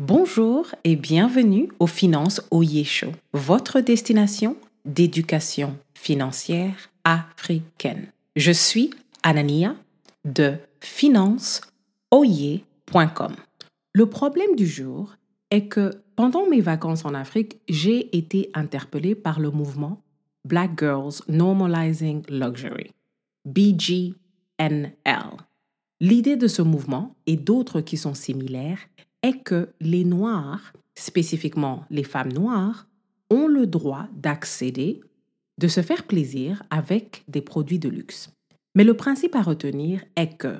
Bonjour et bienvenue au Finance Oye Show, votre destination d'éducation financière africaine. Je suis Anania de financeoye.com. Le problème du jour est que pendant mes vacances en Afrique, j'ai été interpellée par le mouvement Black Girls Normalizing Luxury, BGNL. L'idée de ce mouvement et d'autres qui sont similaires est que les Noirs, spécifiquement les femmes noires, ont le droit d'accéder, de se faire plaisir avec des produits de luxe. Mais le principe à retenir est que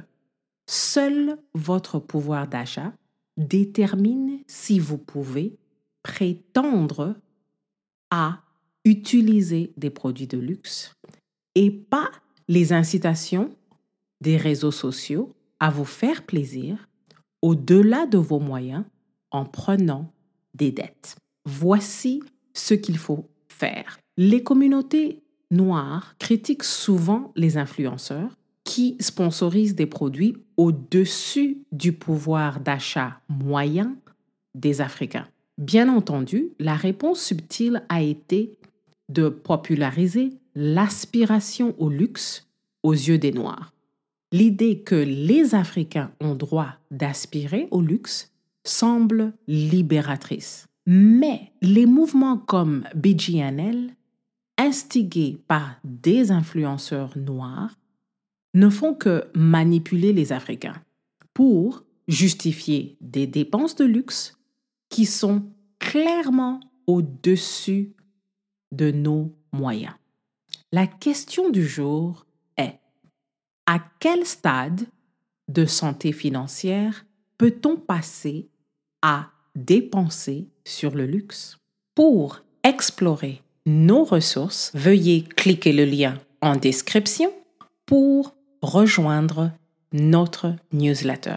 seul votre pouvoir d'achat détermine si vous pouvez prétendre à utiliser des produits de luxe et pas les incitations des réseaux sociaux à vous faire plaisir au-delà de vos moyens en prenant des dettes. Voici ce qu'il faut faire. Les communautés noires critiquent souvent les influenceurs qui sponsorisent des produits au-dessus du pouvoir d'achat moyen des Africains. Bien entendu, la réponse subtile a été de populariser l'aspiration au luxe aux yeux des Noirs l'idée que les Africains ont droit d'aspirer au luxe semble libératrice. Mais les mouvements comme BGNL, instigés par des influenceurs noirs, ne font que manipuler les Africains pour justifier des dépenses de luxe qui sont clairement au-dessus de nos moyens. La question du jour à quel stade de santé financière peut-on passer à dépenser sur le luxe Pour explorer nos ressources, veuillez cliquer le lien en description pour rejoindre notre newsletter.